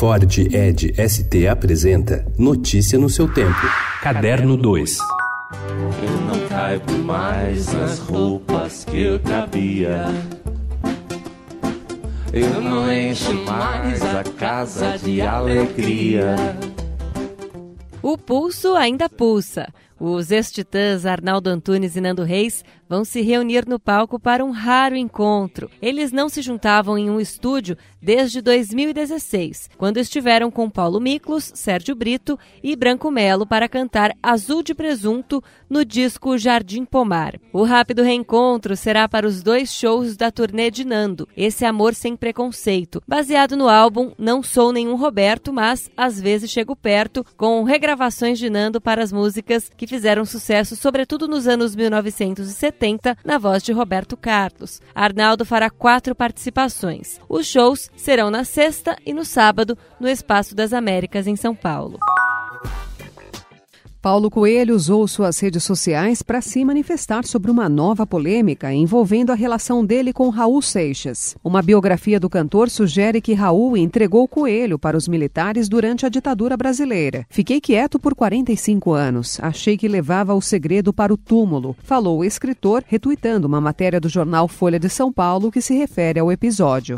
Ford Ed ST apresenta Notícia no seu tempo. Caderno 2. Eu não caibo mais nas roupas que eu cabia. Eu não encho mais a casa de alegria. O pulso ainda pulsa. Os ex-titãs Arnaldo Antunes e Nando Reis vão se reunir no palco para um raro encontro. Eles não se juntavam em um estúdio desde 2016, quando estiveram com Paulo Miklos, Sérgio Brito e Branco Melo para cantar Azul de Presunto no disco Jardim Pomar. O rápido reencontro será para os dois shows da turnê de Nando, Esse Amor Sem Preconceito, baseado no álbum Não Sou Nenhum Roberto, mas às vezes chego perto, com regravações de Nando para as músicas que fizeram sucesso, sobretudo nos anos 1970, na voz de Roberto Carlos. Arnaldo fará quatro participações. Os shows serão na sexta e no sábado, no Espaço das Américas, em São Paulo. Paulo Coelho usou suas redes sociais para se manifestar sobre uma nova polêmica envolvendo a relação dele com Raul Seixas. Uma biografia do cantor sugere que Raul entregou Coelho para os militares durante a ditadura brasileira. Fiquei quieto por 45 anos. Achei que levava o segredo para o túmulo, falou o escritor, retuitando uma matéria do jornal Folha de São Paulo que se refere ao episódio.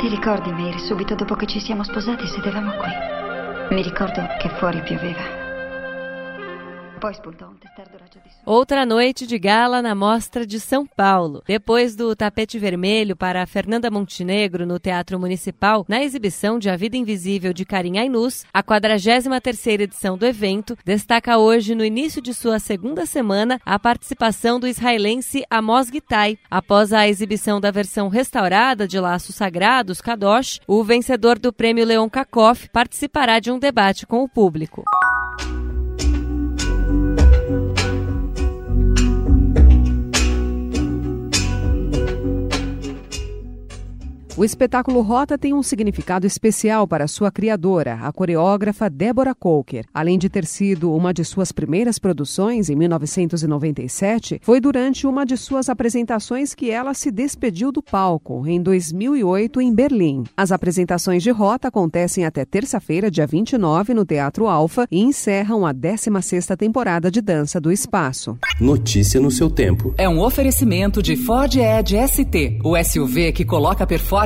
Ti ricordi, Meir, subito dopo che ci siamo sposati sedevamo qui? Mi ricordo che fuori pioveva. Outra noite de gala na Mostra de São Paulo. Depois do tapete vermelho para Fernanda Montenegro no Teatro Municipal, na exibição de A Vida Invisível de Karim Ainus, a 43ª edição do evento destaca hoje, no início de sua segunda semana, a participação do israelense Amos Gitai. Após a exibição da versão restaurada de Laços Sagrados, Kadosh, o vencedor do prêmio Leon Kakoff participará de um debate com o público. O espetáculo Rota tem um significado especial para sua criadora, a coreógrafa Deborah Coker. Além de ter sido uma de suas primeiras produções em 1997, foi durante uma de suas apresentações que ela se despediu do palco, em 2008, em Berlim. As apresentações de Rota acontecem até terça-feira, dia 29, no Teatro Alfa e encerram a 16ª temporada de Dança do Espaço. Notícia no seu tempo. É um oferecimento de Ford Edge ST, o SUV que coloca